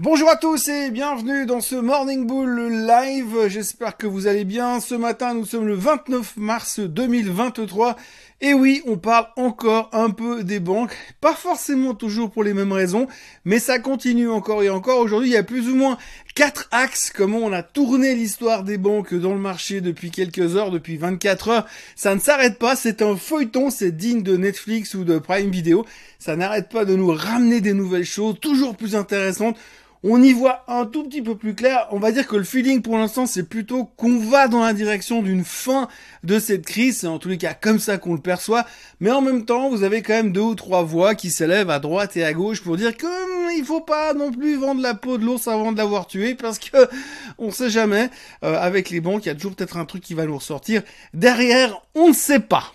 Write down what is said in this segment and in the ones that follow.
Bonjour à tous et bienvenue dans ce Morning Bull live. J'espère que vous allez bien. Ce matin, nous sommes le 29 mars 2023. Et oui, on parle encore un peu des banques. Pas forcément toujours pour les mêmes raisons, mais ça continue encore et encore. Aujourd'hui, il y a plus ou moins quatre axes, comment on a tourné l'histoire des banques dans le marché depuis quelques heures, depuis 24 heures. Ça ne s'arrête pas. C'est un feuilleton. C'est digne de Netflix ou de Prime Video. Ça n'arrête pas de nous ramener des nouvelles choses, toujours plus intéressantes on y voit un tout petit peu plus clair. On va dire que le feeling pour l'instant, c'est plutôt qu'on va dans la direction d'une fin de cette crise. C'est en tous les cas comme ça qu'on le perçoit. Mais en même temps, vous avez quand même deux ou trois voix qui s'élèvent à droite et à gauche pour dire que hum, il faut pas non plus vendre la peau de l'ours avant de l'avoir tué parce que on sait jamais. Euh, avec les banques, il y a toujours peut-être un truc qui va nous ressortir. Derrière, on ne sait pas.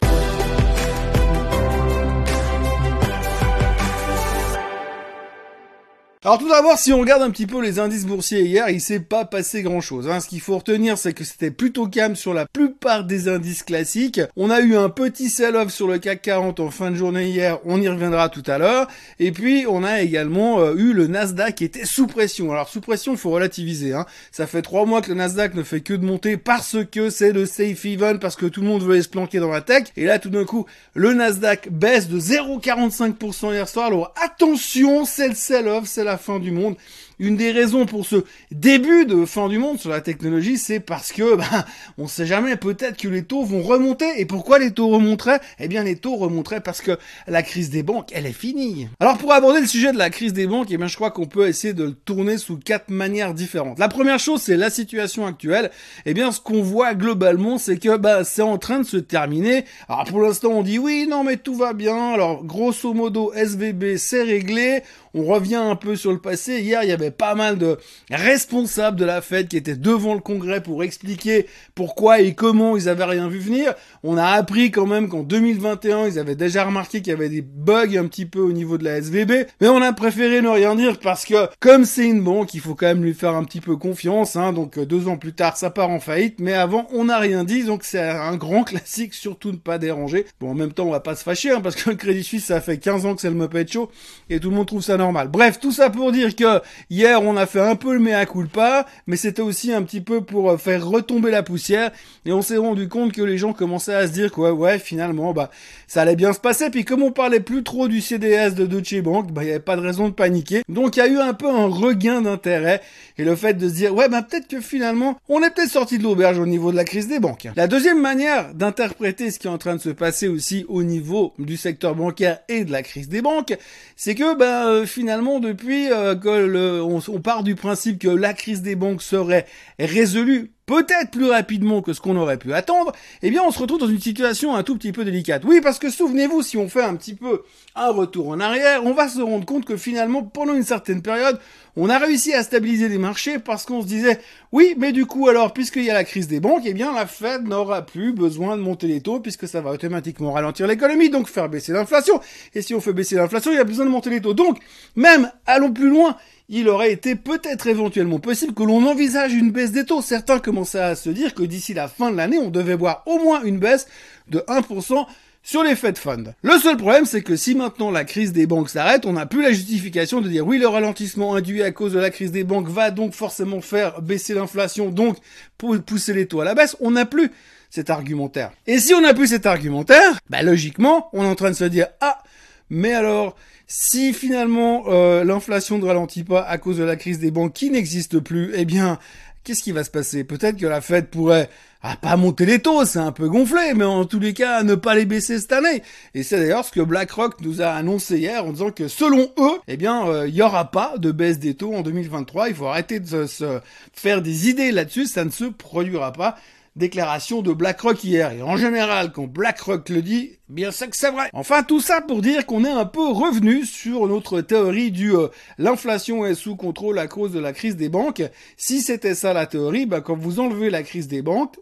Alors tout d'abord, si on regarde un petit peu les indices boursiers hier, il s'est pas passé grand chose. Hein. Ce qu'il faut retenir, c'est que c'était plutôt calme sur la plupart des indices classiques. On a eu un petit sell-off sur le CAC 40 en fin de journée hier, on y reviendra tout à l'heure. Et puis on a également euh, eu le Nasdaq qui était sous pression. Alors sous pression, faut relativiser. Hein. Ça fait trois mois que le Nasdaq ne fait que de monter parce que c'est le safe haven, parce que tout le monde veut se planquer dans la tech. Et là tout d'un coup, le Nasdaq baisse de 0,45% hier soir. Alors attention, c'est le sell-off, c'est la fin du monde. Une des raisons pour ce début de fin du monde sur la technologie, c'est parce que, ben, on sait jamais, peut-être que les taux vont remonter. Et pourquoi les taux remonteraient? Eh bien, les taux remonteraient parce que la crise des banques, elle est finie. Alors, pour aborder le sujet de la crise des banques, eh bien, je crois qu'on peut essayer de le tourner sous quatre manières différentes. La première chose, c'est la situation actuelle. Eh bien, ce qu'on voit globalement, c'est que, ben, c'est en train de se terminer. Alors, pour l'instant, on dit oui, non, mais tout va bien. Alors, grosso modo, SVB, c'est réglé. On revient un peu sur le passé. Hier, il y avait pas mal de responsables de la fête qui étaient devant le Congrès pour expliquer pourquoi et comment ils avaient rien vu venir. On a appris quand même qu'en 2021, ils avaient déjà remarqué qu'il y avait des bugs un petit peu au niveau de la SVB, mais on a préféré ne rien dire parce que comme c'est une banque, il faut quand même lui faire un petit peu confiance. Hein, donc deux ans plus tard, ça part en faillite, mais avant, on n'a rien dit, donc c'est un grand classique, surtout ne pas déranger. Bon, en même temps, on va pas se fâcher hein, parce que le Crédit Suisse, ça fait 15 ans que c'est le Muppet Show et tout le monde trouve ça normal. Bref, tout ça pour dire que hier, on a fait un peu le mea culpa, mais c'était aussi un petit peu pour euh, faire retomber la poussière. Et on s'est rendu compte que les gens commençaient à se dire quoi, ouais, finalement, bah, ça allait bien se passer. Puis comme on parlait plus trop du CDS de Deutsche Bank, bah, il y avait pas de raison de paniquer. Donc il y a eu un peu un regain d'intérêt. Et le fait de se dire, ouais, bah, peut-être que finalement, on est peut-être sorti de l'auberge au niveau de la crise des banques. La deuxième manière d'interpréter ce qui est en train de se passer aussi au niveau du secteur bancaire et de la crise des banques, c'est que, bah, euh, finalement, depuis euh, que le, on, part du principe que la crise des banques serait résolue peut-être plus rapidement que ce qu'on aurait pu attendre, eh bien on se retrouve dans une situation un tout petit peu délicate. Oui, parce que souvenez-vous, si on fait un petit peu un retour en arrière, on va se rendre compte que finalement, pendant une certaine période, on a réussi à stabiliser les marchés parce qu'on se disait, oui, mais du coup, alors, puisqu'il y a la crise des banques, eh bien la Fed n'aura plus besoin de monter les taux puisque ça va automatiquement ralentir l'économie, donc faire baisser l'inflation. Et si on fait baisser l'inflation, il y a besoin de monter les taux. Donc, même, allons plus loin, il aurait été peut-être éventuellement possible que l'on envisage une baisse des taux. Certains commençaient à se dire que d'ici la fin de l'année, on devait voir au moins une baisse de 1% sur les Fed Funds. Le seul problème, c'est que si maintenant la crise des banques s'arrête, on n'a plus la justification de dire oui, le ralentissement induit à cause de la crise des banques va donc forcément faire baisser l'inflation, donc pousser les taux à la baisse. On n'a plus cet argumentaire. Et si on n'a plus cet argumentaire, bah logiquement, on est en train de se dire ah, mais alors, si finalement euh, l'inflation ne ralentit pas à cause de la crise des banques qui n'existe plus, eh bien, qu'est-ce qui va se passer? Peut-être que la Fed pourrait ah, pas monter les taux, c'est un peu gonflé, mais en tous les cas, ne pas les baisser cette année. Et c'est d'ailleurs ce que BlackRock nous a annoncé hier en disant que selon eux, eh bien, euh, il n'y aura pas de baisse des taux en 2023. Il faut arrêter de se faire des idées là-dessus, ça ne se produira pas déclaration de BlackRock hier. Et en général, quand BlackRock le dit, eh bien c'est que c'est vrai. Enfin, tout ça pour dire qu'on est un peu revenu sur notre théorie du euh, l'inflation est sous contrôle à cause de la crise des banques. Si c'était ça la théorie, bah, quand vous enlevez la crise des banques,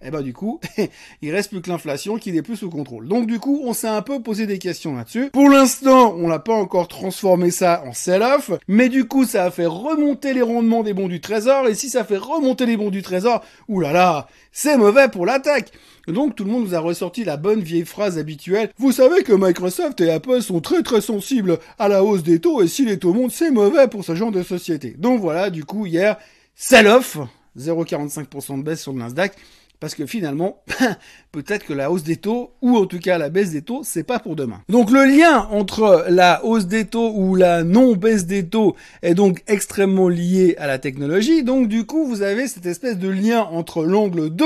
eh ben du coup, il reste plus que l'inflation qui n'est plus sous contrôle. Donc du coup, on s'est un peu posé des questions là-dessus. Pour l'instant, on n'a pas encore transformé ça en sell-off, mais du coup, ça a fait remonter les rendements des bons du trésor, et si ça fait remonter les bons du trésor, oulala, c'est mauvais pour l'attaque. Donc tout le monde nous a ressorti la bonne vieille phrase habituelle. Vous savez que Microsoft et Apple sont très très sensibles à la hausse des taux, et si les taux montent, c'est mauvais pour ce genre de société. Donc voilà, du coup, hier, sell-off, 0,45% de baisse sur le Nasdaq. Parce que finalement, peut-être que la hausse des taux, ou en tout cas la baisse des taux, c'est pas pour demain. Donc le lien entre la hausse des taux ou la non-baisse des taux est donc extrêmement lié à la technologie. Donc du coup, vous avez cette espèce de lien entre l'angle 2,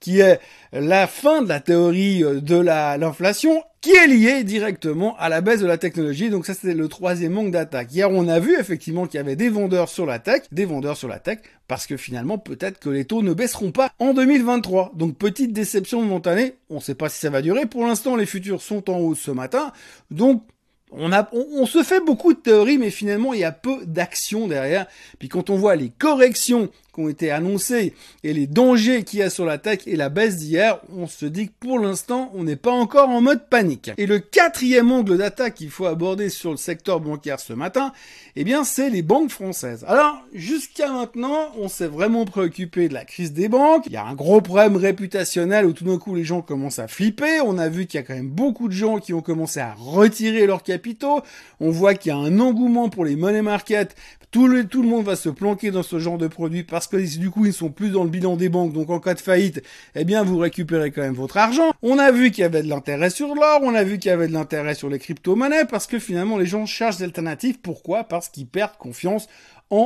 qui est la fin de la théorie de l'inflation, qui est lié directement à la baisse de la technologie. Donc ça, c'était le troisième manque d'attaque. Hier, on a vu effectivement qu'il y avait des vendeurs sur la tech, des vendeurs sur la tech, parce que finalement, peut-être que les taux ne baisseront pas en 2023. Donc petite déception momentanée. On ne sait pas si ça va durer. Pour l'instant, les futurs sont en hausse ce matin. Donc on, a, on, se fait beaucoup de théories, mais finalement, il y a peu d'action derrière. Puis quand on voit les corrections qui ont été annoncés et les dangers qu'il y a sur la tech et la baisse d'hier, on se dit que pour l'instant, on n'est pas encore en mode panique. Et le quatrième angle d'attaque qu'il faut aborder sur le secteur bancaire ce matin, eh bien, c'est les banques françaises. Alors, jusqu'à maintenant, on s'est vraiment préoccupé de la crise des banques. Il y a un gros problème réputationnel où tout d'un coup, les gens commencent à flipper. On a vu qu'il y a quand même beaucoup de gens qui ont commencé à retirer leurs capitaux. On voit qu'il y a un engouement pour les money market tout le, tout le monde va se planquer dans ce genre de produit parce que du coup ils sont plus dans le bilan des banques. Donc en cas de faillite, eh bien vous récupérez quand même votre argent. On a vu qu'il y avait de l'intérêt sur l'or, on a vu qu'il y avait de l'intérêt sur les crypto-monnaies parce que finalement les gens cherchent des alternatives. Pourquoi? Parce qu'ils perdent confiance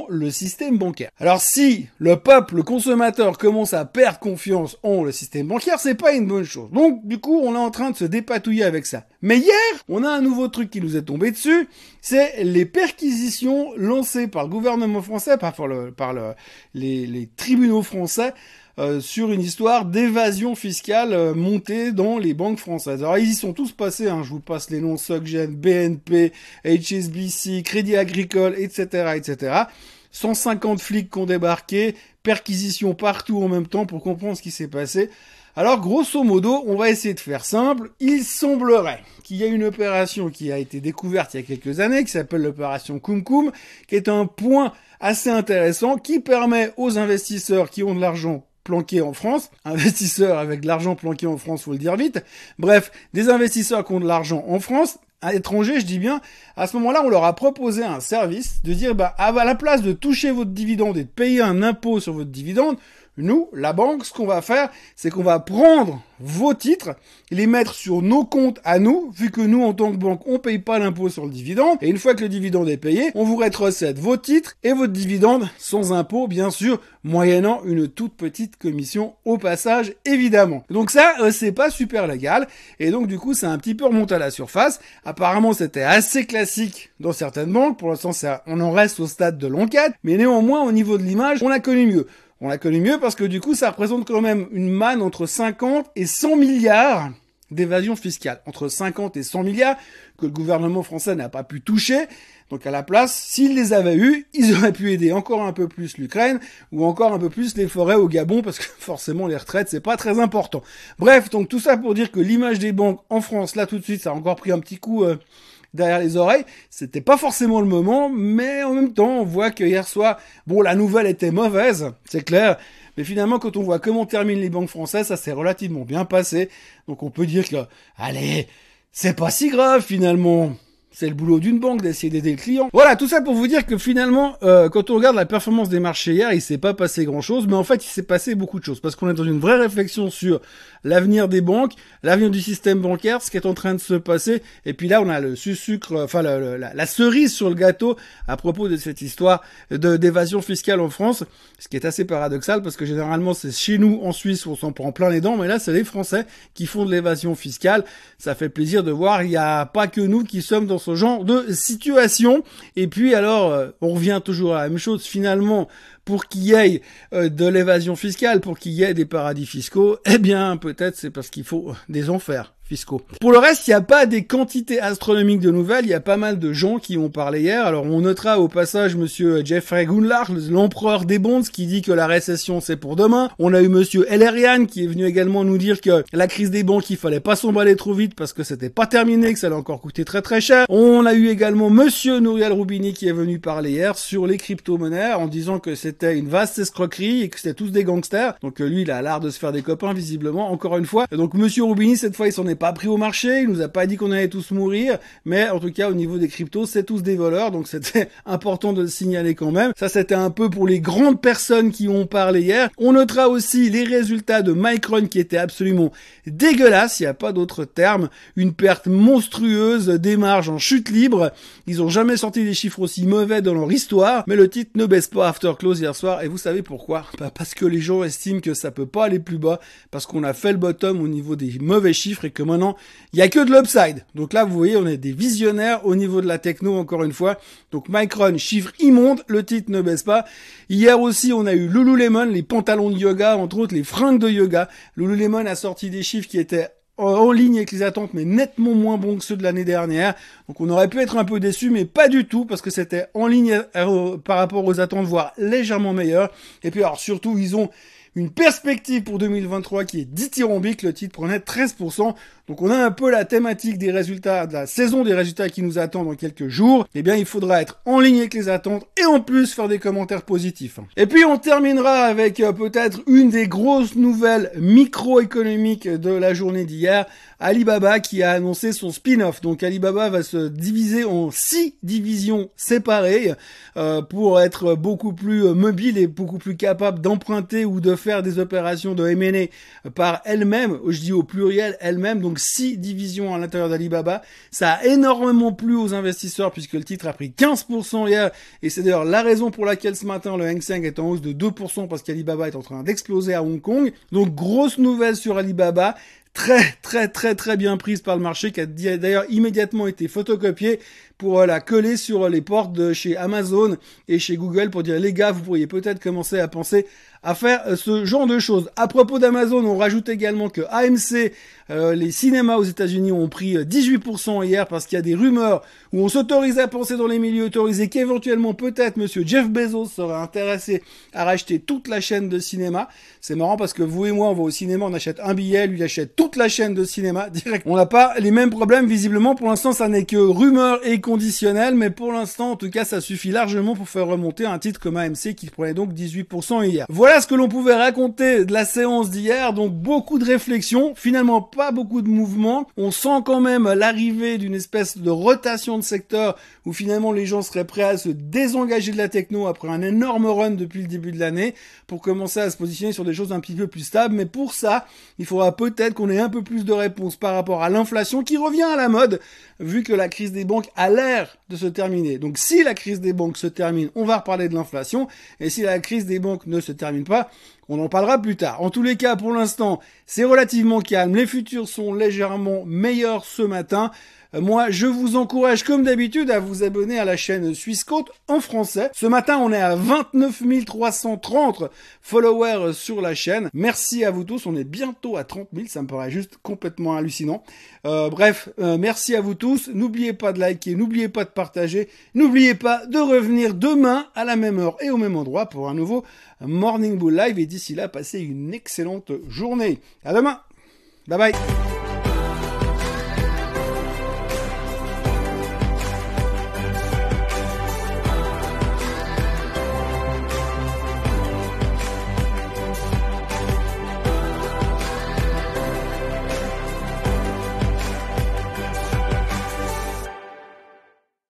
le système bancaire. Alors si le peuple, le consommateur commence à perdre confiance en le système bancaire, c'est pas une bonne chose. Donc du coup, on est en train de se dépatouiller avec ça. Mais hier, on a un nouveau truc qui nous est tombé dessus, c'est les perquisitions lancées par le gouvernement français, par, le, par le, les tribunaux français euh, sur une histoire d'évasion fiscale euh, montée dans les banques françaises. Alors ils y sont tous passés, hein, je vous passe les noms SocGen, BNP, HSBC, Crédit Agricole, etc., etc. 150 flics qui ont débarqué, perquisition partout en même temps pour comprendre ce qui s'est passé. Alors grosso modo, on va essayer de faire simple. Il semblerait qu'il y ait une opération qui a été découverte il y a quelques années, qui s'appelle l'opération Kumkum, qui est un point assez intéressant qui permet aux investisseurs qui ont de l'argent planqués en France, investisseurs avec de l'argent planqué en France, faut le dire vite. Bref, des investisseurs qui ont de l'argent en France, à l'étranger, je dis bien, à ce moment-là, on leur a proposé un service de dire, bah, à la place de toucher votre dividende et de payer un impôt sur votre dividende, nous, la banque, ce qu'on va faire, c'est qu'on va prendre vos titres, les mettre sur nos comptes à nous, vu que nous, en tant que banque, on paye pas l'impôt sur le dividende. Et une fois que le dividende est payé, on vous rétrocède vos titres et votre dividende sans impôt, bien sûr, moyennant une toute petite commission au passage, évidemment. Donc ça, euh, c'est pas super légal. Et donc, du coup, c'est un petit peu remonté à la surface. Apparemment, c'était assez classique dans certaines banques. Pour l'instant, on en reste au stade de l'enquête. Mais néanmoins, au niveau de l'image, on a connu mieux. On l'a connu mieux parce que du coup, ça représente quand même une manne entre 50 et 100 milliards d'évasion fiscale. Entre 50 et 100 milliards que le gouvernement français n'a pas pu toucher. Donc à la place, s'ils les avaient eus, ils auraient pu aider encore un peu plus l'Ukraine ou encore un peu plus les forêts au Gabon parce que forcément les retraites c'est pas très important. Bref, donc tout ça pour dire que l'image des banques en France là tout de suite ça a encore pris un petit coup euh, derrière les oreilles. C'était pas forcément le moment, mais en même temps, on voit que hier soir, bon, la nouvelle était mauvaise, c'est clair. Mais finalement, quand on voit comment terminent les banques françaises, ça s'est relativement bien passé. Donc on peut dire que, allez, c'est pas si grave finalement. C'est le boulot d'une banque d'essayer d'aider le client. Voilà, tout ça pour vous dire que finalement, euh, quand on regarde la performance des marchés hier, il s'est pas passé grand-chose, mais en fait, il s'est passé beaucoup de choses, parce qu'on est dans une vraie réflexion sur l'avenir des banques, l'avenir du système bancaire, ce qui est en train de se passer, et puis là, on a le sucre, enfin la, cerise sur le gâteau à propos de cette histoire d'évasion fiscale en France, ce qui est assez paradoxal, parce que généralement, c'est chez nous, en Suisse, où on s'en prend plein les dents, mais là, c'est les Français qui font de l'évasion fiscale. Ça fait plaisir de voir, il n'y a pas que nous qui sommes dans ce genre de situation. Et puis alors, euh, on revient toujours à la même chose. Finalement, pour qu'il y ait euh, de l'évasion fiscale, pour qu'il y ait des paradis fiscaux, eh bien, peut-être c'est parce qu'il faut des enfers Pour le reste, il n'y a pas des quantités astronomiques de nouvelles. Il y a pas mal de gens qui ont parlé hier. Alors, on notera au passage monsieur Jeffrey Gunlar, l'empereur des bonds, qui dit que la récession c'est pour demain. On a eu monsieur Elerian qui est venu également nous dire que la crise des banques, il fallait pas s'emballer trop vite parce que c'était pas terminé, que ça allait encore coûter très très cher. On a eu également monsieur Nouriel Roubini qui est venu parler hier sur les crypto-monnaies en disant que c'était une vaste escroquerie et que c'était tous des gangsters. Donc euh, lui, il a l'art de se faire des copains visiblement, encore une fois. Donc monsieur Roubini, cette fois, il s'en est pas pris au marché, il nous a pas dit qu'on allait tous mourir, mais en tout cas, au niveau des cryptos, c'est tous des voleurs, donc c'était important de le signaler quand même. Ça, c'était un peu pour les grandes personnes qui ont parlé hier. On notera aussi les résultats de Micron qui étaient absolument dégueulasses, il n'y a pas d'autre terme. Une perte monstrueuse, des marges en chute libre. Ils ont jamais sorti des chiffres aussi mauvais dans leur histoire, mais le titre ne baisse pas after close hier soir, et vous savez pourquoi? Bah Parce que les gens estiment que ça peut pas aller plus bas, parce qu'on a fait le bottom au niveau des mauvais chiffres et que maintenant, il y a que de l'upside. Donc là, vous voyez, on est des visionnaires au niveau de la techno, encore une fois. Donc Micron, chiffre immonde, le titre ne baisse pas. Hier aussi, on a eu Lululemon, les pantalons de yoga, entre autres les fringues de yoga. Lululemon a sorti des chiffres qui étaient en ligne avec les attentes, mais nettement moins bons que ceux de l'année dernière. Donc on aurait pu être un peu déçu, mais pas du tout, parce que c'était en ligne euh, par rapport aux attentes, voire légèrement meilleur. Et puis alors surtout, ils ont une perspective pour 2023 qui est dithyrambique. Le titre prenait 13%. Donc on a un peu la thématique des résultats, de la saison des résultats qui nous attendent dans quelques jours. Eh bien, il faudra être en ligne avec les attentes et en plus faire des commentaires positifs. Et puis on terminera avec euh, peut-être une des grosses nouvelles microéconomiques de la journée d'hier. Alibaba qui a annoncé son spin-off. Donc Alibaba va se diviser en six divisions séparées euh, pour être beaucoup plus euh, mobile et beaucoup plus capable d'emprunter ou de faire des opérations de M&A par elle-même. Je dis au pluriel elle-même. Donc six divisions à l'intérieur d'Alibaba. Ça a énormément plu aux investisseurs puisque le titre a pris 15% hier et c'est d'ailleurs la raison pour laquelle ce matin le Hang Seng est en hausse de 2% parce qu'Alibaba est en train d'exploser à Hong Kong. Donc grosse nouvelle sur Alibaba très très très très bien prise par le marché qui a d'ailleurs immédiatement été photocopiée pour euh, la coller sur les portes de chez Amazon et chez Google pour dire les gars vous pourriez peut-être commencer à penser à faire euh, ce genre de choses. À propos d'Amazon, on rajoute également que AMC, euh, les cinémas aux États-Unis ont pris 18% hier parce qu'il y a des rumeurs où on s'autorise à penser dans les milieux autorisés qu'éventuellement peut-être monsieur Jeff Bezos serait intéressé à racheter toute la chaîne de cinéma. C'est marrant parce que vous et moi on va au cinéma, on achète un billet, lui achète toute la chaîne de cinéma direct. On n'a pas les mêmes problèmes visiblement. Pour l'instant, ça n'est que rumeur et conditionnel, mais pour l'instant, en tout cas, ça suffit largement pour faire remonter un titre comme AMC qui prenait donc 18% hier. Voilà ce que l'on pouvait raconter de la séance d'hier. Donc beaucoup de réflexions, finalement pas beaucoup de mouvements. On sent quand même l'arrivée d'une espèce de rotation de secteur où finalement les gens seraient prêts à se désengager de la techno après un énorme run depuis le début de l'année pour commencer à se positionner sur des choses un petit peu plus stables. Mais pour ça, il faudra peut-être qu'on ait un peu plus de réponses par rapport à l'inflation qui revient à la mode vu que la crise des banques a l'air de se terminer. Donc si la crise des banques se termine, on va reparler de l'inflation. Et si la crise des banques ne se termine on en parlera plus tard. En tous les cas, pour l'instant, c'est relativement calme. Les futurs sont légèrement meilleurs ce matin. Euh, moi, je vous encourage comme d'habitude à vous abonner à la chaîne Suisse en français. Ce matin, on est à 29 330 followers sur la chaîne. Merci à vous tous. On est bientôt à 30 000. Ça me paraît juste complètement hallucinant. Euh, bref, euh, merci à vous tous. N'oubliez pas de liker, n'oubliez pas de partager, n'oubliez pas de revenir demain à la même heure et au même endroit pour un nouveau Morning Bull Live. Et d'ici là, passez une excellente journée. À demain. Bye bye.